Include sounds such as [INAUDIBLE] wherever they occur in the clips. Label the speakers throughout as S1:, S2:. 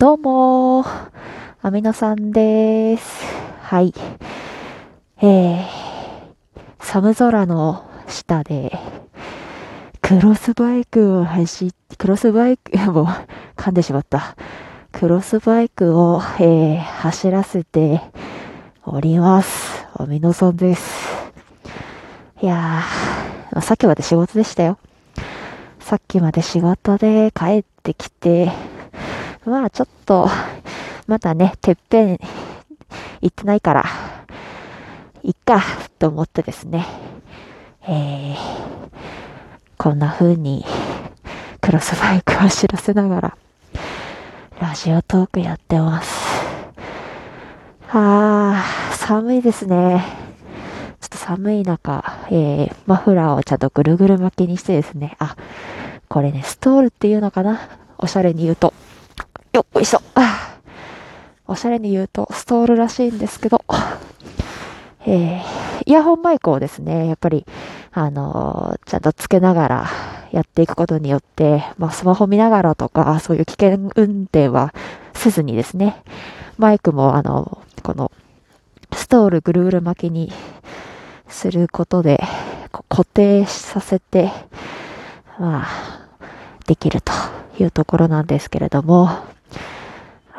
S1: どうもアミノさんです。はい。えー、寒空の下で、クロスバイクを走っ、クロスバイク、もう噛んでしまった。クロスバイクを、えー、走らせております。アミノさんです。いやー、さっきまで仕事でしたよ。さっきまで仕事で帰ってきて、まあちょっと、[LAUGHS] まだね、てっぺん行ってないから、いっか、と思ってですね、えー、こんな風に、クロスバイクを走らせながら、ラジオトークやってます。あー、寒いですね。ちょっと寒い中、えー、マフラーをちゃんとぐるぐる巻きにしてですね、あ、これね、ストールっていうのかな？おしゃれに言うと。よっ、いしょ。おしゃれに言うと、ストールらしいんですけど、えー、イヤホンマイクをですね、やっぱり、あのー、ちゃんとつけながらやっていくことによって、まあ、スマホ見ながらとか、そういう危険運転はせずにですね、マイクも、あの、この、ストールぐるぐる巻きにすることで、固定させて、まあ、できるというところなんですけれども、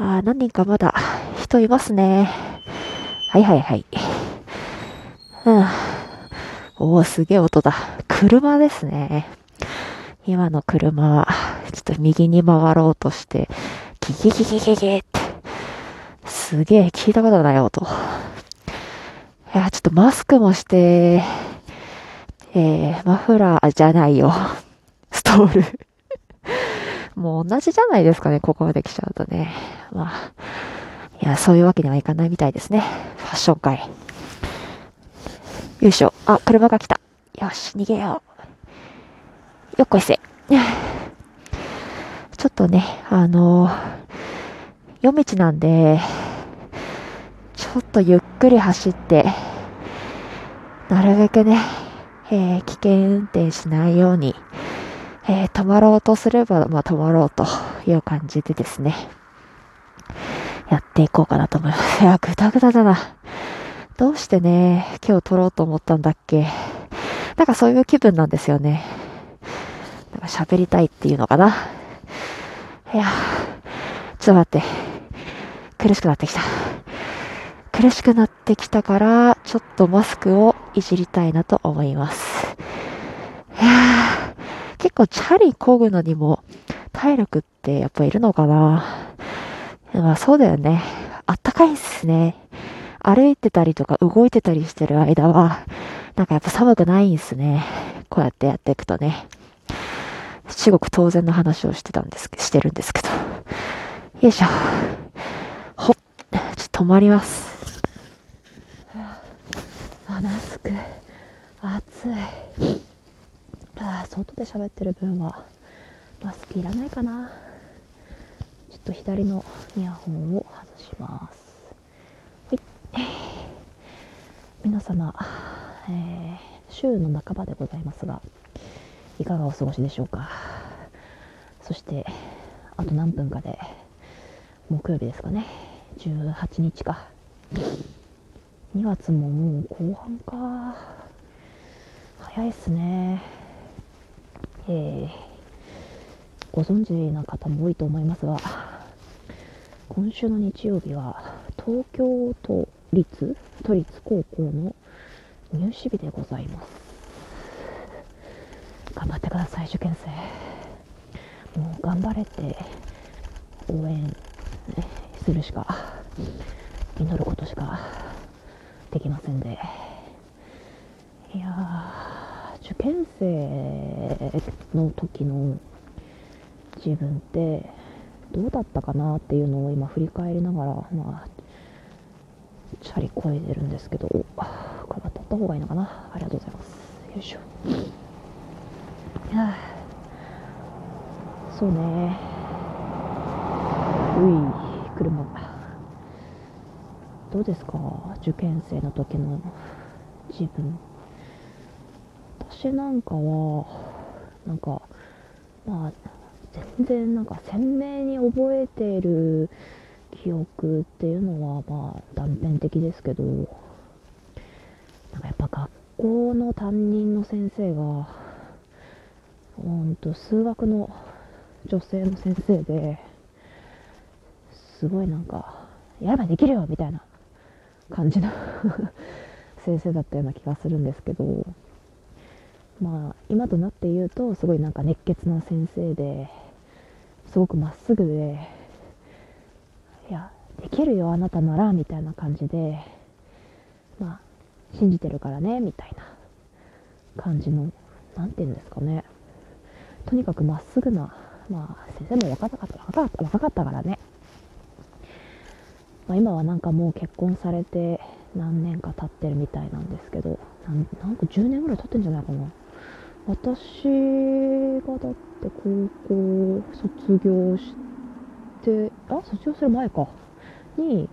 S1: あ何人かまだ人いますね。はいはいはい。うん。おお、すげえ音だ。車ですね。今の車は、ちょっと右に回ろうとして、ギギギギギギって、すげえ聞いたことない音。いや、ちょっとマスクもして、えー、マフラーじゃないよ。ストールもう同じじゃないですかね、ここまで来ちゃうとね。まあ、いや、そういうわけにはいかないみたいですね。ファッション界。よいしょ。あ、車が来た。よし、逃げよう。よっこいせ。ちょっとね、あの夜道なんで、ちょっとゆっくり走って、なるべくね、えー、危険運転しないように、えー、止まろうとすれば、まあ、止まろうという感じでですね、やっていこうかなと思います。いや、ぐだぐだだな。どうしてね、今日撮ろうと思ったんだっけなんかそういう気分なんですよね。喋りたいっていうのかな。いや、ちょっと待って。苦しくなってきた。苦しくなってきたから、ちょっとマスクをいじりたいなと思います。いや結構チャリ漕ぐのにも体力ってやっぱいるのかなまあそうだよね。あったかいっすね。歩いてたりとか動いてたりしてる間は、なんかやっぱ寒くないんすね。こうやってやっていくとね。至極当然の話をしてたんですけど、してるんですけど。よいしょ。ほっ。ちょっと止まります。あ、マスク。暑い。あ外で喋ってる分はマスクいらないかな。ちょっと左のイヤホンを外します。はい。皆様、えー、週の半ばでございますがいかがお過ごしでしょうか。そしてあと何分かで木曜日ですかね。18日か。2月ももう後半か。早いっすね。えー、ご存知な方も多いと思いますが今週の日曜日は東京都立都立高校の入試日でございます。頑張ってください受験生。もう頑張れて応援、するしか祈ることしかできませんで。いやー。受験生の時の自分ってどうだったかなっていうのを今振り返りながらまあチャリこいでるんですけどこれ渡った方がいいのかな。ありがとうございます。よいしょ。いそうね。うい車。どうですか？受験生の時の自分。私なんかはなんかまあ
S2: 全然なんか鮮明に覚えている記憶っていうのはまあ断片的ですけどなんかやっぱ学校の担任の先生がうんと数学の女性の先生ですごいなんかやればできるよみたいな感じの [LAUGHS] 先生だったような気がするんですけどまあ今となって言うとすごいなんか熱血な先生ですごくまっすぐでいやできるよあなたならみたいな感じでまあ信じてるからねみたいな感じの何て言うんですかね。とにかくまっすぐなまあ先生も若かった若かった若かったからね、まあ、今はなんかもう結婚されて何年か経ってるみたいなんですけどなんなんか10年ぐらい経ってんじゃないかな。私がだって高校卒業してあ卒業する前か。に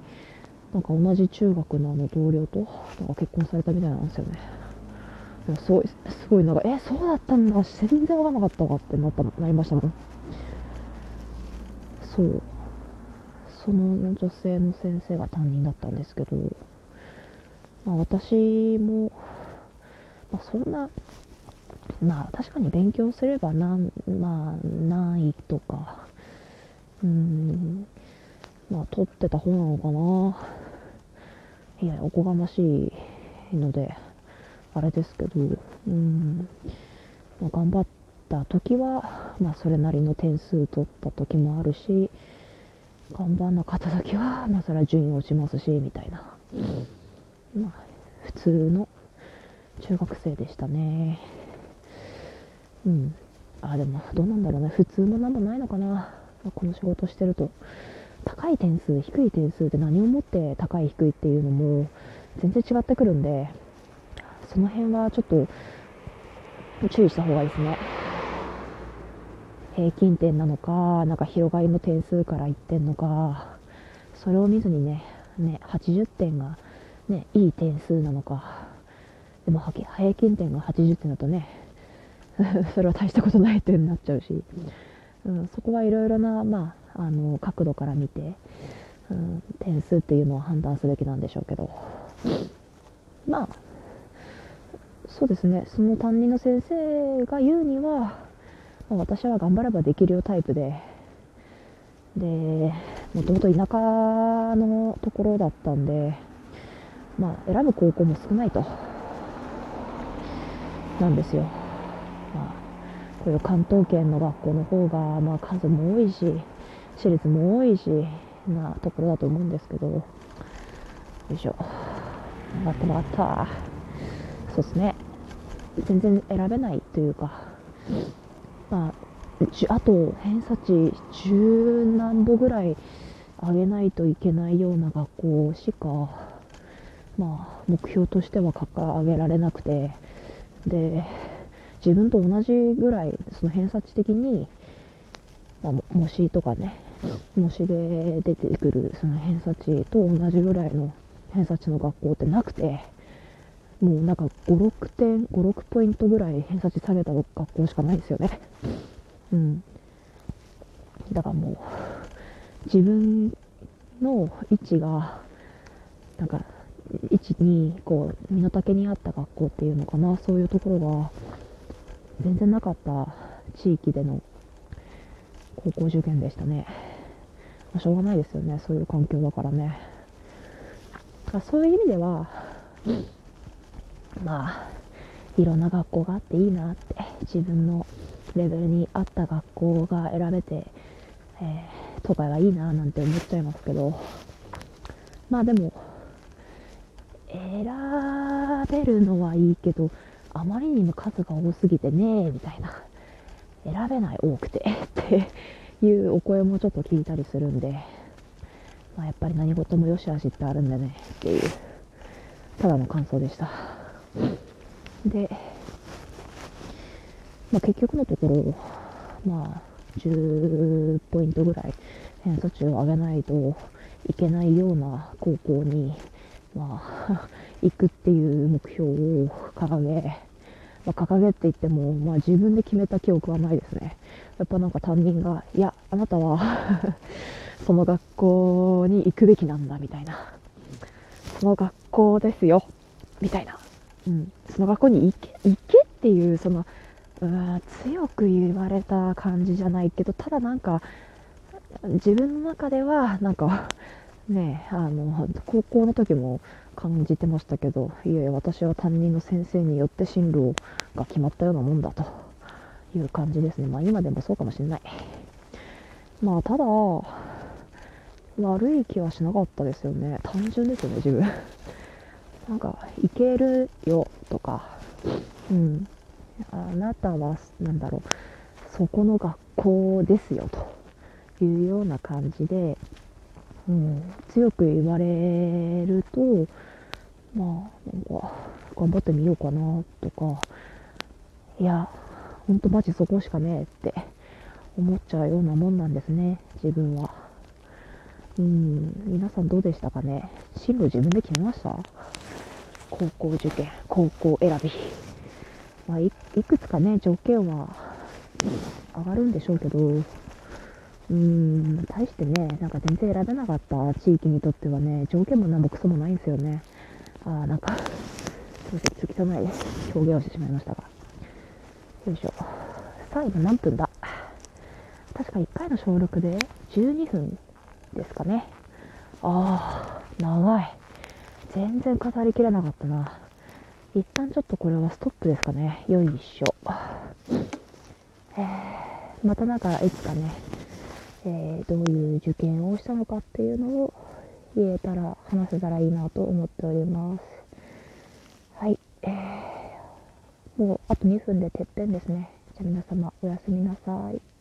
S2: なんか同じ中学のあの同僚となんか結婚されたみたいなんですよね。すごいすごいなんかえそうだったんだ。全然わかんなかったわってなったなりましたもん。そう。その女性の先生が担任だったんですけど、まあ、私も、まあ、そんなまあ確かに勉強すればなん、まあ、ないとか、うん、まあ取ってた方なのかな。いや、おこがましいので、あれですけど、うん、まあ、頑張った時は、まあそれなりの点数取った時もあるし、頑張んなかった時は、まあそれは順位落ちますし、みたいな。まあ、普通の中学生でしたね。うん。あ、でも、どうなんだろうね。普通もなんもないのかな。この仕事してると。高い点数、低い点数って何をもって高い低いっていうのも全然違ってくるんで、その辺はちょっと注意した方がいいですね。平均点なのか、なんか広がりの点数から言ってんのか、それを見ずにね、ね、80点がね、いい点数なのか、でも平均点が80点だとね、[LAUGHS] それは大したことない点になっちゃうし、うん、そこはいろいろな、まあ、あの角度から見て、うん、点数っていうのを判断すべきなんでしょうけど。まあそうですね。その担任の先生が言うには、私は頑張ればできるよタイプで。でもともと田舎のところだったんでまあ選ぶ高校も少ないと。なんですよ。まあこういう関東圏の学校の方が、まあ、数も多いし私立も多いしなところだと思うんですけど。よいしょ。上がった上がった。そうですね。全然選べないというか。まああと偏差値十何歩ぐらい上げないといけないような学校しかまあ目標としては掲げられなくて。で自分と同じぐらいその偏差値的に、まあ、模試とかね模試で出てくるその偏差値と同じぐらいの偏差値の学校ってなくてもうなんか56点56ポイントぐらい偏差値下げた学校しかないですよね。うん。だからもう自分の位置がなんか位置にこう身の丈に合った学校っていうのかなそういうところが全然なかった地域での高校受験でしたね。まあ、しょうがないですよね。そういう環境だからね。だそういう意味では、まあ、いろんな学校があっていいなって、自分のレベルに合った学校が選べて、えー、都会はいいななんて思っちゃいますけど、まあでも、選べるのはいいけど、あまりにも数が多すぎてねみたいな。選べない多くて。[LAUGHS] っていうお声もちょっと聞いたりするんで、まあ、やっぱり何事も良し悪しってあるんだね。っていう。ただの感想でした。で、まあ、結局のところまあ10ポイントぐらい偏差値を上げないといけないような高校にまあ [LAUGHS] 行くっていう目標を掲げまあ、掲げって言っても、まあ、自分で決めた記憶はないですね。やっぱなんか担任が、いや、あなたは [LAUGHS] その学校に行くべきなんだみたいな。その学校ですよ、みたいな。うん、その学校に行け行けっていう、その、うん強く言われた感じじゃないけど、ただなんか、自分の中では、なんか、ねあの、高校の時も感じてましたけど、いやいや、私は担任の先生によって進路が決まったようなもんだという感じですね。まあ今でもそうかもしれない。まあただ、悪い気はしなかったですよね。単純ですよね、自分。[LAUGHS] なんか、いけるよとか、うん。あなたは、なんだろう、そこの学校ですよというような感じで、うん、強く言われると、まあ、なんか、頑張ってみようかなとか、いや、ほんとマジそこしかねえって思っちゃうようなもんなんですね、自分は。うん、皆さんどうでしたかね？進路自分で決めました？高校受験、高校選び。まあい、いくつかね、条件は上がるんでしょうけど、うーん、対してね、なんか全然選べなかった地域にとってはね、条件もなんもクソもないんですよね。あー、なんか、すいません、つきないです。表現をしてしまいましたが。よいしょ。最後何分だ？確か1回の小6で12分ですかね。あー、長い。全然語りきれなかったな。一旦ちょっとこれはストップですかね。よいしょ。えー、またなんかいつかね、えー、どういう受験をしたのかっていうのを言えたら、話せたらいいなと思っております。はい。えー、もうあと2分でてっぺんですね。じゃあ皆様おやすみなさい。